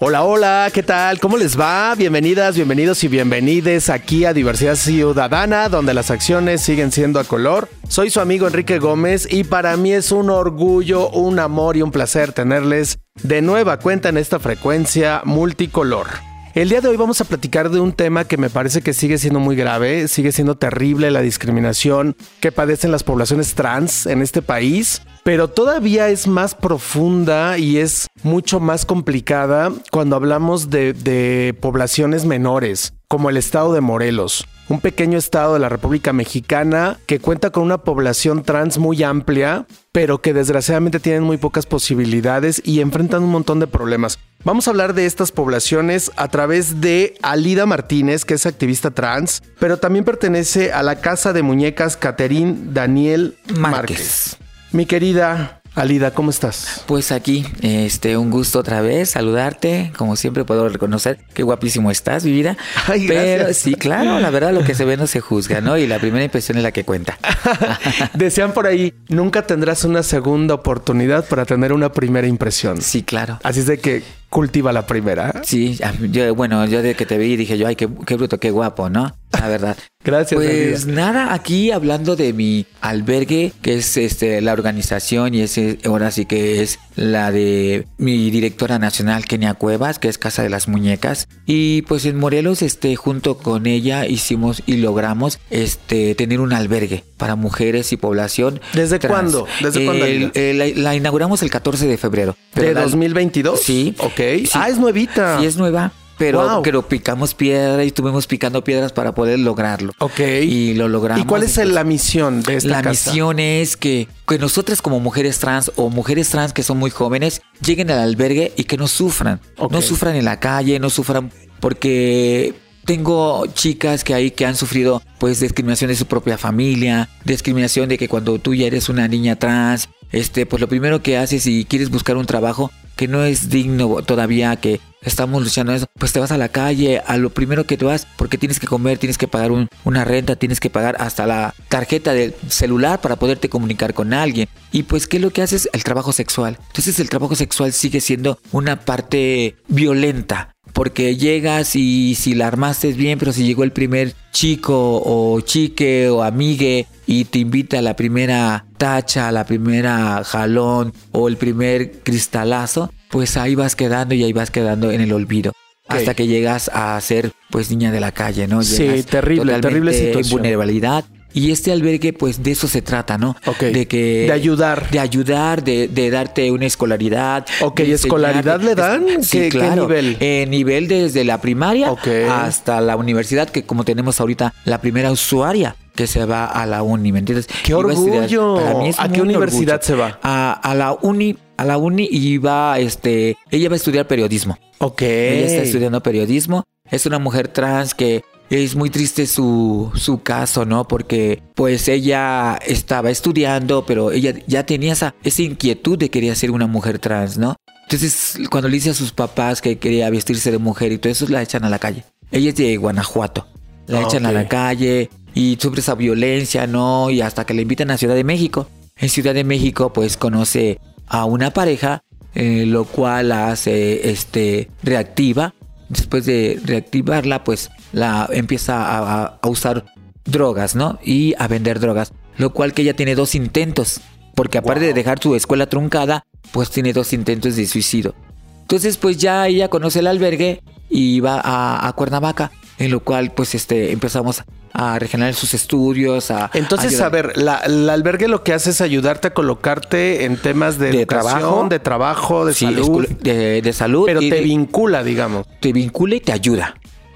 Hola, hola, ¿qué tal? ¿Cómo les va? Bienvenidas, bienvenidos y bienvenides aquí a Diversidad Ciudadana, donde las acciones siguen siendo a color. Soy su amigo Enrique Gómez y para mí es un orgullo, un amor y un placer tenerles de nueva cuenta en esta frecuencia multicolor. El día de hoy vamos a platicar de un tema que me parece que sigue siendo muy grave, sigue siendo terrible la discriminación que padecen las poblaciones trans en este país pero todavía es más profunda y es mucho más complicada cuando hablamos de, poblaciones menores, como el estado de Morelos, un pequeño estado de la República Mexicana que cuenta con una población trans muy amplia, pero que desgraciadamente tienen muy pocas posibilidades y enfrentan un montón de problemas. Vamos a hablar de estas poblaciones a través de Alida Martínez, que es activista trans, pero también pertenece a la Casa de Muñecas Caterín Daniel Márquez. Mi querida Alida, ¿cómo estás? Pues aquí, este, un gusto otra vez saludarte. Como siempre puedo reconocer qué guapísimo estás, mi vida. Ay, Pero sí, claro, la verdad lo que se ve no se juzga, ¿no? Y la primera impresión es la que cuenta. Decían por ahí, nunca tendrás una segunda oportunidad para tener una primera impresión. Sí, claro. Así es de que cultiva la primera. Sí, yo, bueno, yo de que te vi dije yo, ay, qué, qué bruto, qué guapo, ¿no? La verdad. Gracias. Pues nada, aquí hablando de mi albergue, que es este la organización y es ahora sí que es la de mi directora nacional Kenia Cuevas, que es Casa de las Muñecas, y pues en Morelos este junto con ella hicimos y logramos este tener un albergue para mujeres y población. ¿Desde cuándo? ¿Desde cuándo? la, inauguramos el 14 de febrero. ¿De 2022? Sí. Ok. Ah, es nuevita. Sí, es nueva pero, pero picamos piedra y estuvimos picando piedras para poder lograrlo. Ok. Y lo logramos. ¿Y cuál es la misión de esta La misión es que, que nosotras como mujeres trans o mujeres trans que son muy jóvenes lleguen al albergue y que no sufran. No sufran en la calle, no sufran porque tengo chicas que hay que han sufrido pues discriminación de su propia familia, discriminación de que cuando tú ya eres una niña trans, este pues lo primero que haces si quieres buscar un trabajo que no es digno todavía, que estamos luchando eso, pues te vas a la calle, a lo primero que te vas, porque tienes que comer, tienes que pagar una renta, tienes que pagar hasta la tarjeta del celular para poderte comunicar con alguien. Y pues, ¿qué es lo que haces? El trabajo sexual. Entonces el trabajo sexual sigue siendo una parte violenta porque llegas y si la armaste bien, pero si llegó el primer chico o chique o amigue y te invita a la primera tacha, a la primera jalón o el primer cristalazo, pues ahí vas quedando y ahí vas quedando en el olvido. Hasta que llegas a ser pues niña de la calle, ¿no? sí, terrible, terrible situación. vulnerabilidad y este albergue, pues de eso se trata, ¿no? Ok. De que. De ayudar. De ayudar, de, de darte una escolaridad. Ok, ¿escolaridad le dan? Sí, ¿Qué, nivel? Eh, nivel desde la primaria hasta la universidad, que como tenemos ahorita la primera usuaria que se va a la uni, ¿me entiendes? ¡Qué orgullo! ¿A qué universidad se va? A, a, la uni, a la uni y va, este, ella va a estudiar periodismo. Ok. Ella está estudiando periodismo. Es una mujer trans que es muy triste su, su caso, ¿no? Porque pues ella estaba estudiando, pero ella ya tenía esa, esa inquietud de querer ser una mujer trans, ¿no? Entonces, cuando le dice a sus papás que quería vestirse de mujer y todo eso, la echan a la calle. Ella es de Guanajuato. La echan a la calle y sufre esa violencia, ¿no? Y hasta que la invitan a Ciudad de México. En Ciudad de México, pues conoce a una pareja, eh, lo cual la hace este, reactiva después de reactivarla, pues la empieza a, usar drogas, ¿no? Y a vender drogas. Lo cual que ella tiene dos intentos. Porque aparte de dejar su escuela truncada, pues tiene dos intentos de suicidio. Entonces, pues ya ella conoce el albergue y va a, a Cuernavaca. En lo cual, pues, este, empezamos a regenerar sus estudios. A, Entonces, a, ver, la, albergue lo que hace es ayudarte a colocarte en temas de, trabajo, de trabajo, de salud. De, salud. Pero te vincula, digamos. Te vincula y te ayuda.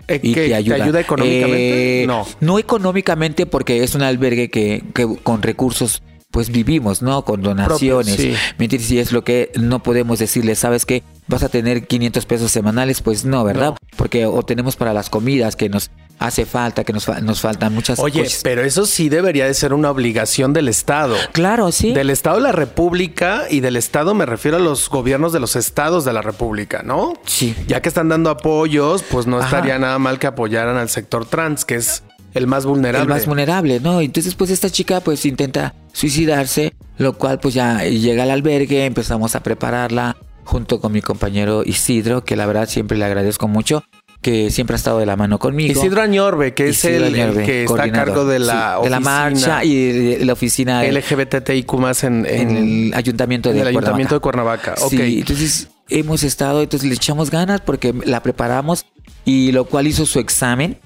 Eh, y te ayuda. económicamente? Eh, no. No económicamente porque es un albergue que, que con recursos pues vivimos, ¿no? Con donaciones. sí. ¿Me entiendes? Y es lo que no podemos decirle, ¿sabes qué? Vas a tener 500 pesos semanales, pues no, ¿verdad? Porque o tenemos para las comidas que nos hace falta, que nos, fa- nos faltan muchas Oye, cosas. pero eso sí debería de ser una obligación del Estado. Claro, sí. Del Estado de la República y del Estado me refiero a los gobiernos de los estados de la República, ¿no? Sí. Ya que están dando apoyos, pues no Ajá. estaría nada mal que apoyaran al sector trans, que es el más vulnerable. el más vulnerable, ¿no? Entonces, pues esta chica pues intenta suicidarse, lo cual pues ya llega al albergue, empezamos a prepararla junto con mi compañero Isidro, que la verdad siempre le agradezco mucho, que siempre ha estado de la mano conmigo. Isidro Añorbe, que es Isidro el, el Añorbe, que está a cargo de la sí, de la marcha y de la oficina LGBTIQ más en, en- en el ayuntamiento en de el ayuntamiento de Cuernavaca. Cuernavaca. Ok. Sí, entonces hemos estado, entonces le echamos ganas porque la preparamos y lo cual hizo su examen,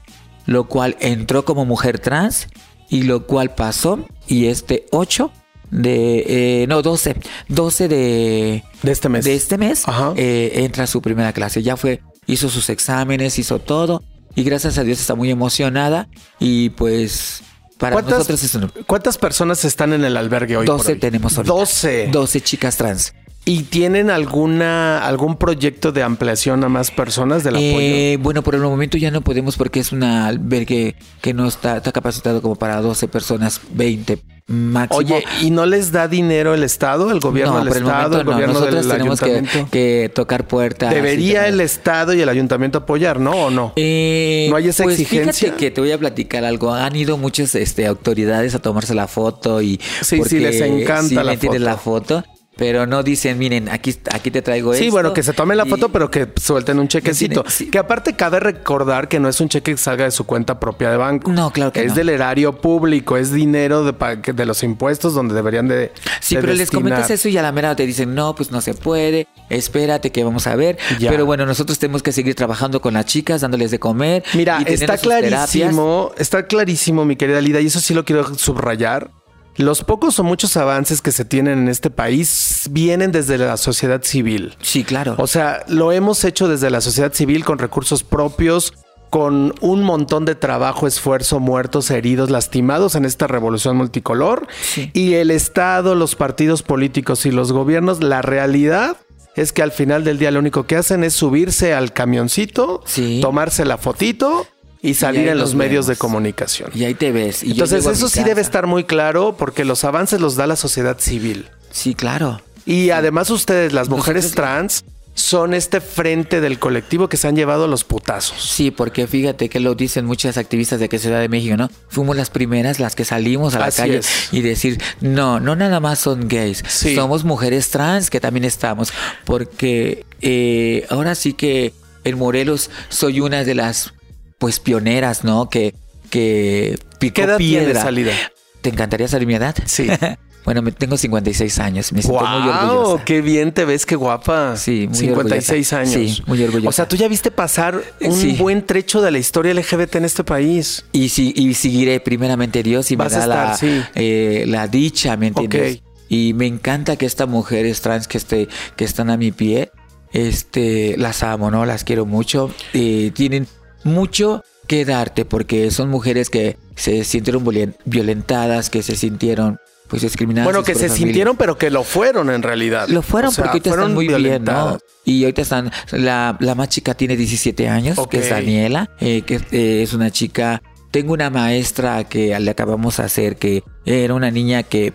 lo cual entró como mujer trans y lo cual pasó y este 8 de, eh, no, 12, 12 de, de este mes. de este mes eh, entra a su primera clase. Ya fue, hizo sus exámenes, hizo todo y gracias a Dios está muy emocionada y pues para ¿Cuántas, nosotros es un... cuántas personas están en el albergue hoy? por 12 hoy? tenemos ahorita. 12. 12 chicas trans. ¿Y tienen alguna algún proyecto de ampliación a más personas del apoyo? Eh, bueno, por el momento ya no podemos porque es un albergue que no está, está capacitado como para 12 personas, 20 máximo. Oye, ¿y no les da dinero el Estado, el gobierno no, del por el Estado, momento el no. gobierno Nosotros del tenemos que, ayuntamiento? que tocar puertas. ¿Debería el Estado y el ayuntamiento apoyar, no o no? Eh, ¿No hay esa pues exigencia? Fíjate que te voy a platicar algo. Han ido muchas este, autoridades a tomarse la foto y Sí, sí, les encanta sí, la foto. la foto. Pero no dicen, miren, aquí, aquí te traigo esto. Sí, bueno, que se tomen la foto, pero que suelten un chequecito. sí. Que aparte cabe recordar que no es un cheque que salga de su cuenta propia de banco. No, claro que es no. del erario público, es dinero de, de los impuestos donde deberían de. Sí, de pero les comentas eso y a la mera te dicen, no, pues no se puede, espérate que vamos a ver. Ya. Pero bueno, nosotros tenemos que seguir trabajando con las chicas, dándoles de comer. Mira, y está clarísimo, está clarísimo, mi querida Lida, y eso sí lo quiero subrayar. Los pocos o muchos avances que se tienen en este país vienen desde la sociedad civil. Sí, claro. O sea, lo hemos hecho desde la sociedad civil con recursos propios, con un montón de trabajo, esfuerzo, muertos, heridos, lastimados en esta revolución multicolor. Sí. Y el Estado, los partidos políticos y los gobiernos, la realidad es que al final del día lo único que hacen es subirse al camioncito, Sí. tomarse la fotito y salir en los medios de comunicación. y ahí te ves. Y Entonces eso sí debe estar muy claro porque los avances los da la sociedad civil. Sí, claro. Y además ustedes, las mujeres Nosotros- trans, son este frente del colectivo que se han llevado los putazos. Sí, porque fíjate que lo dicen muchas activistas de que Ciudad de México, ¿no? Fuimos las primeras las que salimos a la Así calle es. y decir, no, no nada más son gays, Sí. somos mujeres trans que también estamos, porque eh, ahora sí que en Morelos soy una de las, pues, pioneras, ¿no? Que, que picó ¿Qué edad piedra. Salida? ¿Te encantaría saber mi edad? Sí. bueno, me tengo 56 años, me siento muy ¡Wow! orgullosa. ¡Qué bien te ves! ¡Qué guapa! Sí, muy 56 orgullosa. años. Sí, muy orgullosa. O sea, tú ya viste pasar un Sí. buen trecho de la historia LGBT en este país. Y, si, y seguiré primeramente Dios y me da la, sí. eh, la dicha, ¿me entiendes? Y me encanta que estas mujeres trans que, este, que están a mi pie, este, las amo, ¿no? Las quiero mucho. Eh, tienen mucho que darte porque son mujeres que se sintieron violen- violentadas, que se sintieron pues discriminadas. Bueno, que se familia. sintieron, pero que lo fueron en realidad. Lo fueron O sea, porque ahorita fueron están muy bien, ¿no? Y ahorita están, la, la más chica tiene 17 años, que es Daniela, eh, que eh, es una chica, tengo una maestra que le acabamos de hacer, que era una niña que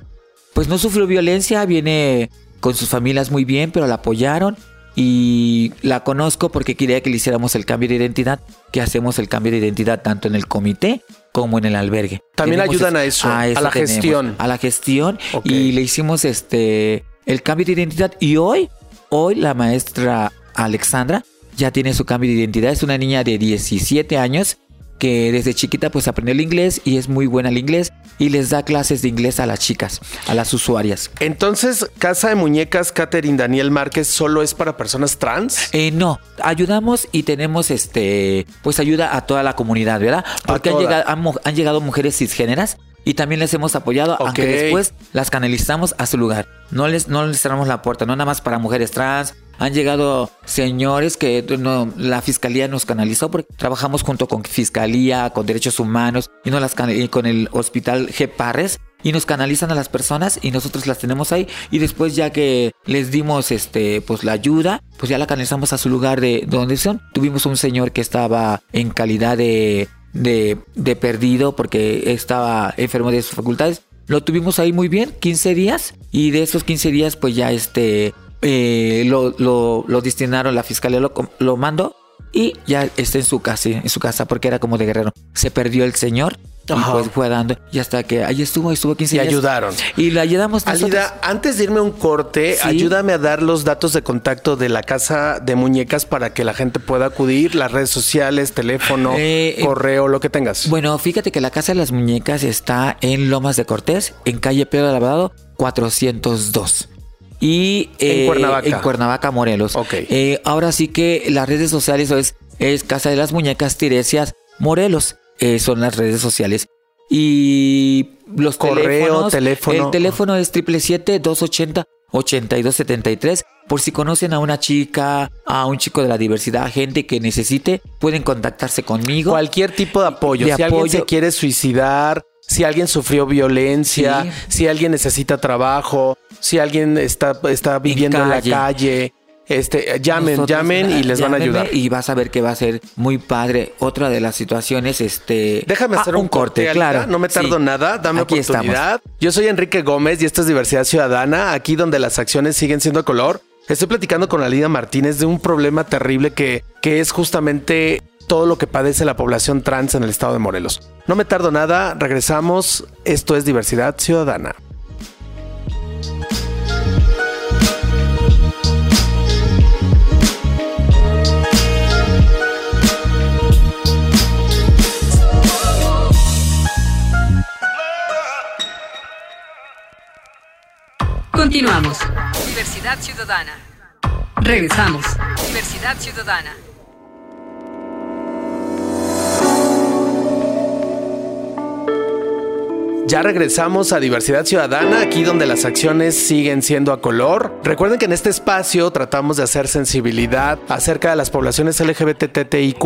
pues no sufrió violencia, viene con sus familias muy bien, pero la apoyaron y la conozco porque quería que le hiciéramos el cambio de identidad, que hacemos el cambio de identidad tanto en el comité como en el albergue. También Tenemos ayudan a eso, a la gestión. A la gestión y le hicimos este el cambio de identidad y hoy hoy la maestra Alexandra ya tiene su cambio de identidad, es una niña de 17 años que desde chiquita pues aprendió el inglés y es muy buena el inglés y les da clases de inglés a las chicas, a las usuarias. Entonces, Casa de Muñecas Catherine Daniel Márquez solo es para personas trans. Eh, no, ayudamos y tenemos este, pues ayuda a toda la comunidad, ¿verdad? Porque han llegado, han, mu- han llegado mujeres cisgéneras y también les hemos apoyado, aunque después las canalizamos a su lugar. No les, no les cerramos la puerta, no nada más para mujeres trans. Han llegado señores que la fiscalía nos canalizó porque trabajamos junto con fiscalía, con derechos humanos y, no las, con el hospital G. Parres y nos canalizan a las personas y nosotros las tenemos ahí y después ya que les dimos este pues la ayuda, pues ya la canalizamos a su lugar de, donde son. Tuvimos un señor que estaba en calidad de, de, de perdido porque estaba enfermo de sus facultades. Lo tuvimos ahí muy bien, 15 días y de esos 15 días pues ya este eh, lo, lo, lo, destinaron, la fiscalía lo, lo mandó y ya está en su casa, en su casa porque era como de guerrero. Se perdió el señor y pues fue dando y hasta que ahí estuvo, estuvo 15 y días. ayudaron. Y le ayudamos Alida, antes de irme a un corte, Sí. ayúdame a dar los datos de contacto de la casa de muñecas para que la gente pueda acudir, las redes sociales, teléfono, Eh, eh, correo, lo que tengas. Bueno, fíjate que la Casa de las Muñecas está en Lomas de Cortés, en calle Pedro de Lavado, 402. Y En Cuernavaca. en Cuernavaca, Morelos. Ok. Eh, ahora sí que las redes sociales es, es Casa de las Muñecas Tiresias Morelos. eh, son las redes sociales. Y los Correo, teléfono. El teléfono es 777-280-8273. Por si conocen a una chica, a un chico de la diversidad, gente que necesite, pueden contactarse conmigo. Cualquier tipo de apoyo. De si alguien apoyo. se quiere suicidar, si alguien sufrió violencia, Sí. si alguien necesita trabajo, si alguien está, está viviendo en, la calle. este, llamen, Nosotros, llamen y les van a ayudar. Y vas a ver que va a ser muy padre. Otra de las situaciones, este. Déjame Ah, hacer un, corte, claro. No me tardo Sí. nada, dame Aquí oportunidad. Yo soy Enrique Gómez y esto es Diversidad Ciudadana, aquí donde las acciones siguen siendo color. Estoy platicando con Alida Martínez de un problema terrible que, que es justamente todo lo que padece la población trans en el estado de Morelos. No me tardo nada, regresamos. Esto es Diversidad Ciudadana. Continuamos. Diversidad Ciudadana. Regresamos. Diversidad Ciudadana. Ya regresamos a Diversidad Ciudadana, aquí donde las acciones siguen siendo a color. Recuerden que en este espacio tratamos de hacer sensibilidad acerca de las poblaciones LGBTTIQ,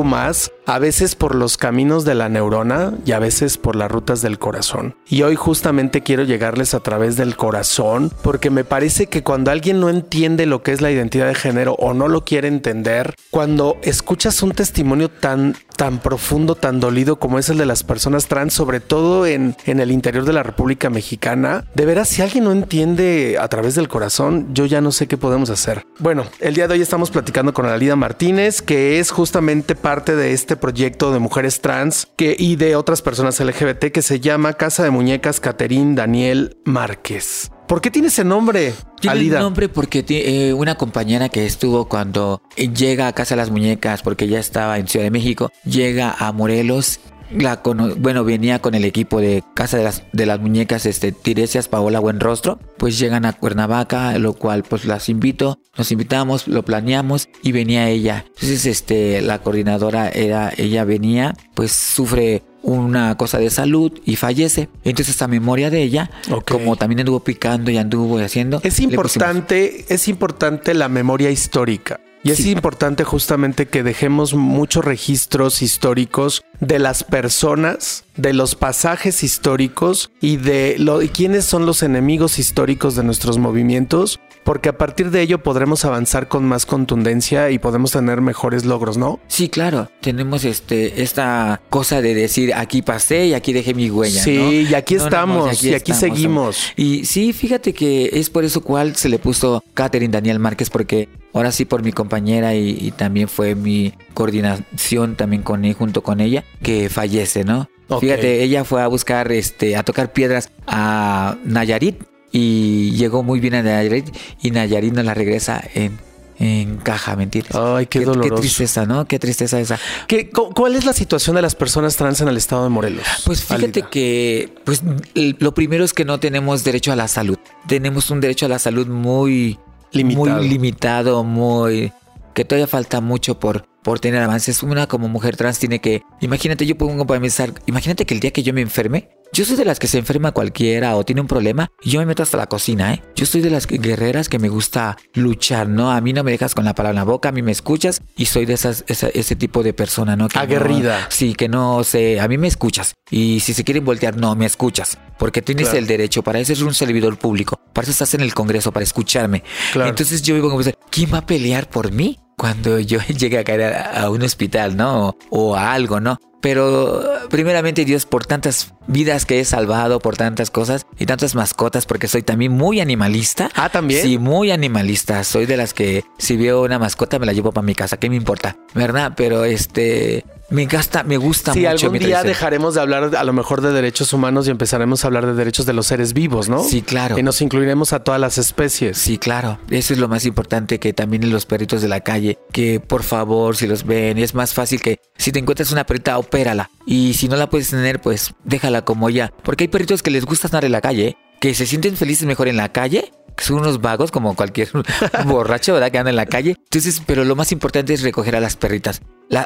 a veces por los caminos de la neurona y a veces por las rutas del corazón. Y hoy justamente quiero llegarles a través del corazón, porque me parece que cuando alguien no entiende lo que es la identidad de género o no lo quiere entender, cuando escuchas un testimonio tan tan profundo, tan dolido como es el de las personas trans, sobre todo en, en el interior de la República Mexicana. De veras, si alguien no entiende a través del corazón, yo ya no sé qué podemos hacer. Bueno, el día de hoy estamos platicando con Alida Martínez, que es justamente parte de este proyecto de mujeres trans que, y de otras personas LGBT que se llama Casa de Muñecas Caterín Daniel Márquez. ¿Por qué tiene ese nombre, Tiene Alida? el nombre porque eh, una compañera que estuvo cuando llega a Casa de las Muñecas, porque ya estaba en Ciudad de México, llega a Morelos. La cono- bueno, venía con el equipo de Casa de las, de las Muñecas, este, Tiresias, Paola Buenrostro. Pues llegan a Cuernavaca, lo cual pues las invito, nos invitamos, lo planeamos y venía ella. Entonces, este, la coordinadora era, ella venía, pues sufre una cosa de salud y fallece. Entonces, a memoria de ella, como también anduvo picando y anduvo haciendo. Es importante, es importante la memoria histórica. Y es Sí. importante justamente que dejemos muchos registros históricos de las personas, de los pasajes históricos y de lo, y quiénes son los enemigos históricos de nuestros movimientos, porque a partir de ello podremos avanzar con más contundencia y podemos tener mejores logros, ¿no? Sí, claro. Tenemos este esta cosa de decir aquí pasé y aquí dejé mi huella. Sí, ¿no? y aquí No, no, no, estamos, y aquí estamos. seguimos. Y sí, fíjate que es por eso cual se le puso Catherine Daniel Márquez, porque ahora sí por mi compañera y, y también fue mi coordinación también con él, junto con ella, que fallece, ¿no? Fíjate, ella fue a buscar, este, a tocar piedras a Nayarit y llegó muy bien a Nayarit y Nayarit nos la regresa en, en caja, mentira. Ay, qué doloroso. Qué tristeza, ¿no? Qué tristeza esa. ¿Qué- cu- ¿Cuál es la situación de las personas trans en el estado de Morelos? Pues fíjate Alida? que pues lo primero es que no tenemos derecho a la salud. Tenemos un derecho a la salud muy Limitado. muy limitado, muy que todavía falta mucho por por tener avances. Una como mujer trans tiene que, imagínate, yo pongo para pensar, imagínate que el día que yo me enferme, yo soy de las que se enferma cualquiera o tiene un problema y yo me meto hasta la cocina, ¿eh? Yo soy de las guerreras que me gusta luchar, ¿no? A mí no me dejas con la palabra en la boca, a mí me escuchas y soy de esas, ese tipo de persona, ¿no? Aguerrida. sí, que no sé, a mí me escuchas. Y si se quieren voltear, no, me escuchas. Porque tienes el derecho, para eso es un servidor público, para eso estás en el Congreso, para escucharme. Entonces yo vivo como, ¿quién va a pelear por mí? Cuando yo llegue a caer a, un hospital, ¿no? o a algo, ¿no? Pero primeramente Dios por tantas vidas que he salvado, por tantas cosas y tantas mascotas, porque soy también muy animalista. Ah, también. Sí, muy animalista. Soy de las que si veo una mascota me la llevo para mi casa. ¿Qué me importa? ¿Verdad? Pero este, me gasta, me gusta sí, mucho. algún día dejaremos de hablar a lo mejor de derechos humanos y empezaremos a hablar de derechos de los seres vivos, ¿no? Sí, claro. Y nos incluiremos a todas las especies. Sí, claro. Eso es lo más importante que también en los perritos de la calle, que por favor, si los ven, es más fácil que si te encuentras una perrita, opérala. Y si no la puedes tener, pues déjala como ya. Porque hay perritos que les gusta estar en la calle, que se sienten felices mejor en la calle son unos vagos como cualquier borracho, ¿verdad? Que anda en la calle. Entonces, pero lo más importante es recoger a las perritas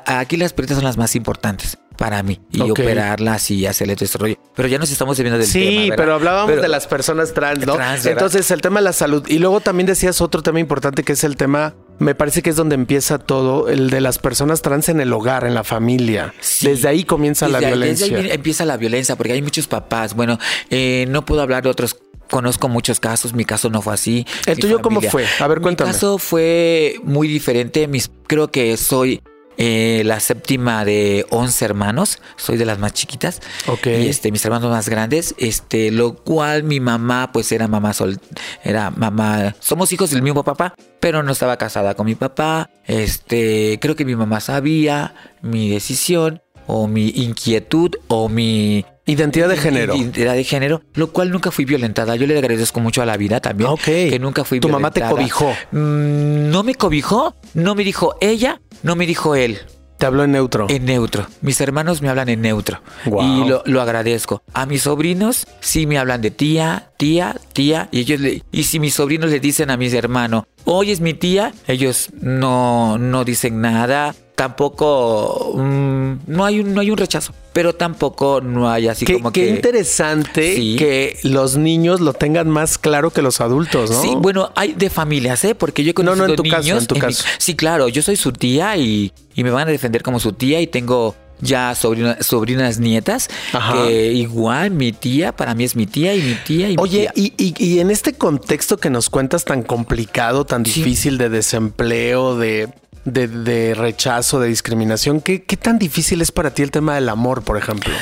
aquí las perritas son las más importantes para mí y operarlas y hacerle todo este rollo. Pero ya nos estamos viendo del tema. Sí, pero hablábamos de las personas trans, ¿no? Entonces, el tema de la salud. Y luego también decías otro tema importante que es el tema, me parece que es donde empieza todo, el de las personas trans en el hogar, en la familia. desde ahí comienza la violencia. Desde ahí empieza la violencia, porque hay muchos papás. Bueno, eh, no puedo hablar de otros conozco muchos casos, mi caso no fue así. ¿El tuyo cómo fue? A ver, cuéntame. Mi caso fue muy diferente. Mis, creo que soy eh, la séptima de 11 hermanos, soy de las más chiquitas. Ok. Y este, mis hermanos más grandes, este, lo cual mi mamá, pues era mamá sol, era mamá, somos hijos del mismo papá, pero no estaba casada con mi papá. Este, creo que mi mamá sabía mi decisión o mi inquietud o mi Identidad de género. Identidad de género, lo cual nunca fui violentada. Yo le agradezco mucho a la vida también. Ok. Que nunca fui ¿Tu mamá te cobijó? Mm, no me cobijó, no me dijo ella, no me dijo él. Te habló en neutro. En neutro. Mis hermanos me hablan en neutro. Y lo, agradezco. A mis sobrinos sí me hablan de tía, tía, tía. Y ellos le, y si mis sobrinos le dicen a mis hermanos, hoy es mi tía, ellos no, no dicen nada. Tampoco mm, no hay un, no hay un rechazo pero tampoco no hay así como que... Qué interesante que los niños lo tengan más claro que los adultos, ¿no? Sí, bueno, hay de familias, ¿eh? Porque yo he conocido No, no, en tu niños, caso, en tu caso. sí, claro, yo soy su tía y, me van a defender como su tía y tengo ya sobrinas nietas, que igual mi tía, para mí es mi tía y mi tía y mi Oye, Y, y, en este contexto que nos cuentas tan complicado, tan difícil de desempleo, de de, rechazo, de discriminación. ¿Qué, ¿Qué tan difícil es para ti el tema del amor, por ejemplo?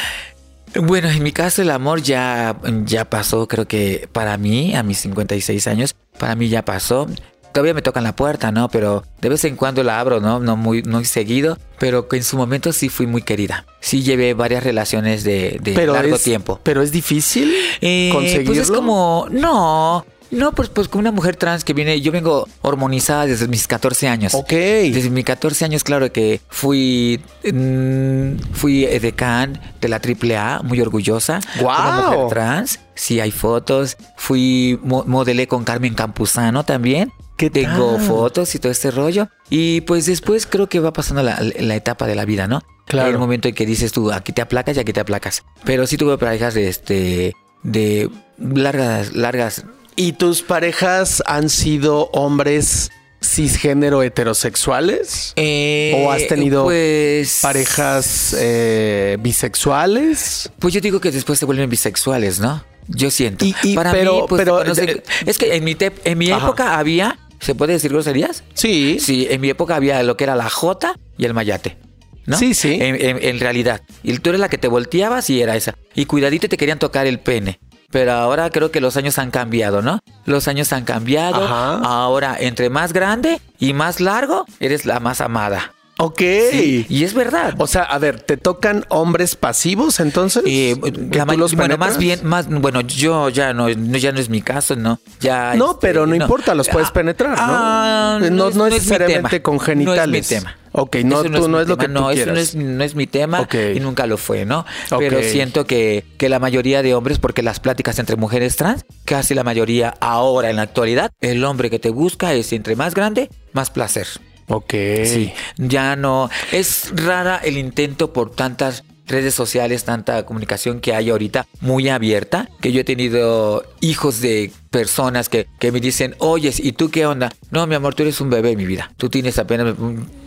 Bueno, en mi caso el amor ya, ya pasó, creo que para mí, a mis 56 años, para mí ya pasó. Todavía me tocan la puerta, ¿no? Pero de vez en cuando la abro, ¿no? No muy, muy seguido, pero que en su momento sí fui muy querida. Sí llevé varias relaciones de, largo tiempo. ¿Pero es difícil eh, conseguirlo? Pues es como, no, no, pues, pues con una mujer trans que viene, yo vengo hormonizada desde mis 14 años. Ok. Desde mis 14 años, claro que fui, mm, fui edecán de la AAA, muy orgullosa. Wow. Una mujer trans. Sí, hay fotos. Fui, modelé con Carmen Campuzano también. ¿Qué Tengo fotos y todo este rollo. Y pues después creo que va pasando la, etapa de la vida, ¿no? Claro. El momento en que dices tú, aquí te aplacas y aquí te aplacas. Pero sí tuve parejas de este de largas, largas ¿Y tus parejas han sido hombres cisgénero heterosexuales? Eh, ¿O has tenido pues, parejas eh, bisexuales? Pues yo digo que después se vuelven bisexuales, ¿no? Yo siento. Para pero, mí, pues, pero es que en mi, en mi época había, ¿se puede decir groserías? Sí. Sí, en mi época había lo que era la J y el mayate. ¿no? Sí, sí. En, realidad. Y tú eres la que te volteabas y era esa. Y cuidadito te querían tocar el pene. Pero ahora creo que los años han cambiado, ¿no? Los años han cambiado. Ahora, entre más grande y más largo, eres la más amada. Ok. y es verdad. O sea, a ver, ¿te tocan hombres pasivos entonces? Eh, bueno, más bien, más, bueno, yo ya no, ya no es mi caso, ¿no? Ya. No, este, pero no, importa, los puedes ah, penetrar, ¿no? Ah, no, no, necesariamente con genitales. No es mi tema. Ok, no, tú no es, lo que no, eso no es, no es mi tema y nunca lo fue, ¿no? Pero siento que, que la mayoría de hombres, porque las pláticas entre mujeres trans, casi la mayoría ahora en la actualidad, el hombre que te busca es entre más grande, más placer. Ok. Sí, ya no. Es rara el intento por tantas redes sociales, tanta comunicación que hay ahorita muy abierta, que yo he tenido hijos de personas que, que me dicen, oye, ¿y tú qué onda? No, mi amor, tú eres un bebé, mi vida. Tú tienes apenas,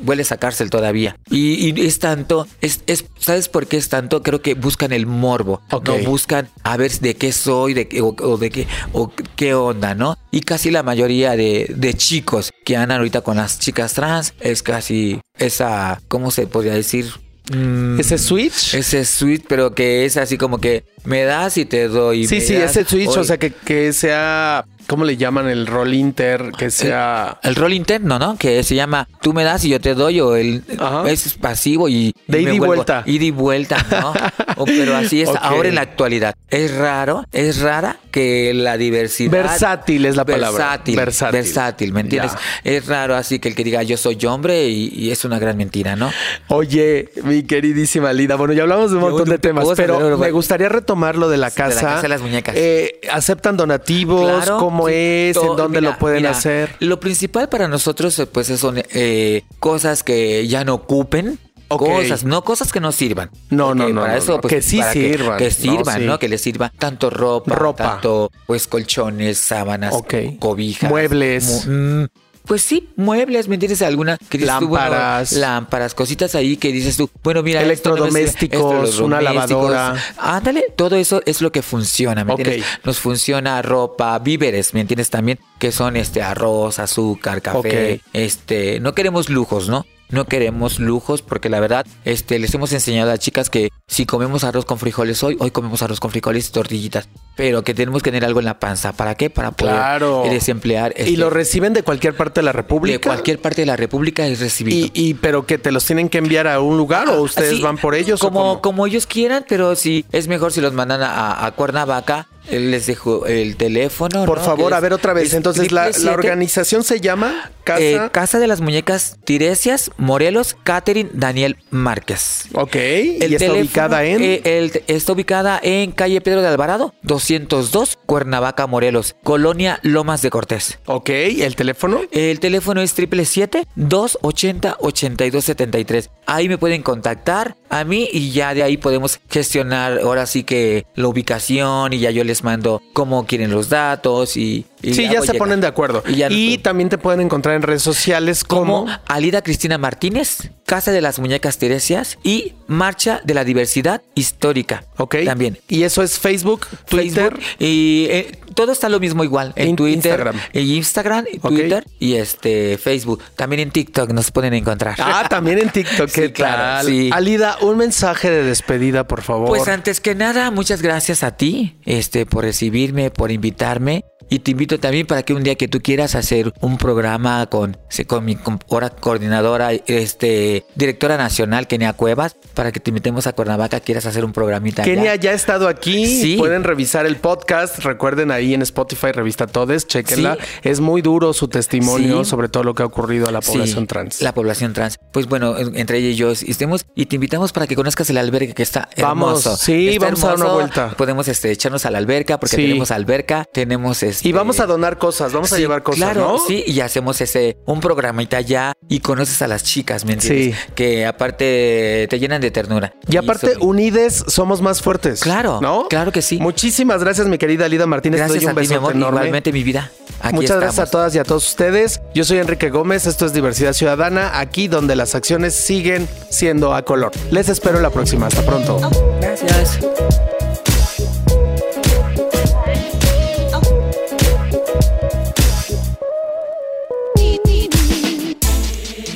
hueles a cárcel todavía. Y, y es tanto, es, es, ¿sabes por qué es tanto? Creo que buscan el morbo. Ok. No buscan a ver de qué soy, de qué, o, o de qué, o qué onda, ¿no? Y casi la mayoría de, de chicos que andan ahorita con las chicas trans es casi esa, ¿cómo se podría decir? Mm, ¿Ese switch? ese switch, pero que es así como que me das y te doy. sí, sí, das, ese switch, o sea, que, que sea, ¿cómo le llaman? El rol inter, que sea... El rol interno, ¿no? Que se llama tú me das y yo te doy, o el Ajá. es pasivo y. De y ida y vuelta. Ida y vuelta, ¿no? O- pero así es ahora en la actualidad. Es raro, es rara que la diversidad. Versátil es la palabra. Versátil. Versátil. Versátil. ¿me entiendes? Ya. Es raro así que el que diga yo soy hombre y, y es una gran mentira, ¿no? Oye, mi queridísima Lida, bueno, ya hablamos de un montón de te temas, pero me gustaría retomar lo de la De la casa. casa de las muñecas. Eh, ¿Aceptan donativos? Claro, ¿Cómo sí, es? ¿En dónde mira, lo pueden mira, hacer? Lo principal para nosotros, eh, pues, son eh, cosas que ya no ocupen. Cosas, no cosas que no sirvan. No, no, no, Para no, eso, no, pues, que sí para sirvan, Que, sirvan, Sí. ¿no? Que les sirva tanto ropa, Ropa. tanto, pues, colchones, sábanas, Ok. cobijas. Muebles. mu- mm, pues sí, muebles, ¿me entiendes? Alguna que dices tú, bueno, Lámparas. lámparas, cositas ahí que dices tú, bueno, mira, esto no Electrodomésticos, esto, una lavadora. Ándale, todo eso es lo que funciona, ¿me entiendes? Nos funciona ropa, víveres, ¿me entiendes también? Que son este arroz, azúcar, café, este, no queremos lujos, ¿no? No queremos lujos porque la verdad, este, les hemos enseñado a las chicas que si comemos arroz con frijoles hoy, hoy comemos arroz con frijoles y tortillitas, pero que tenemos que tener algo en la panza. ¿Para qué? Para poder Claro. desemplear. ¿Y este, lo reciben de cualquier parte de la República? de cualquier parte de la República es recibido. ¿Y, y pero que te los tienen que enviar a un lugar o ustedes Sí, van por ellos? o Como, como ellos quieran, pero sí, es mejor si los mandan a, a Cuernavaca. Les dejo el teléfono. Por ¿no? favor, a ver otra vez. es Entonces, la, la 777, organización se llama Casa... eh, Casa de las Muñecas Tiresias, Morelos, Catherine Daniel Márquez. ok, El y está ubicada en... eh, el- está ubicada en calle Pedro de Alvarado, 202, Cuernavaca, Morelos, Colonia Lomas de Cortés. ok, ¿el teléfono? El teléfono es 777-280-8273. Ahí me pueden contactar a mí y ya de ahí podemos gestionar ahora sí que la ubicación y ya yo les mando cómo quieren los datos y... y Sí, ya se llegar. ponen de acuerdo. Y, también te pueden encontrar en redes sociales como... como Alida Cristina Martínez, Casa de las Muñecas Teresias y Marcha de la Diversidad Histórica. Ok. También. Y eso es Facebook, Twitter. Facebook y eh, todo está lo mismo igual en In- Twitter, Instagram. y Instagram. Twitter y este Facebook. También en TikTok nos pueden encontrar. Ah, también en TikTok. ¿Qué Sí, claro, sí. Alida, un mensaje de despedida, por favor. Pues antes que nada, muchas gracias a ti, este, por recibirme, por invitarme. Y te invito también para que un día que tú quieras hacer un programa con, con mi ahora coordinadora, este, directora nacional, Kenia Cuevas, para que te invitemos a Cuernavaca, quieras hacer un programita. allá. Kenia ya ha estado aquí. Sí. Pueden revisar el podcast. Recuerden ahí en Spotify, revista Todes, chequenla. Sí. Es muy duro su testimonio Sí. sobre todo lo que ha ocurrido a la Sí, población trans. La población trans. Pues bueno, en- entre ella y yo estemos y te invitamos para que conozcas el albergue que está Vamos, hermoso. sí, Está vamos a dar una vuelta. Podemos este, echarnos a la alberca porque Sí. tenemos alberca, tenemos este. Y vamos a donar cosas, vamos a llevar cosas, claro, ¿no? sí, y hacemos ese un programita ya y conoces a las chicas, ¿me entiendes? Sí. Que aparte te llenan de ternura. Y aparte, unides somos más fuertes. Claro, ¿no? claro que sí. Muchísimas gracias, mi querida Lida Martínez. Gracias a un ti, mi amor, enorme. igualmente mi vida. Aquí Muchas gracias a todas y a todos ustedes. Yo soy Enrique Gómez, esto es Diversidad Ciudadana, aquí donde las acciones siguen siendo a color. Les espero la próxima, hasta pronto. Gracias.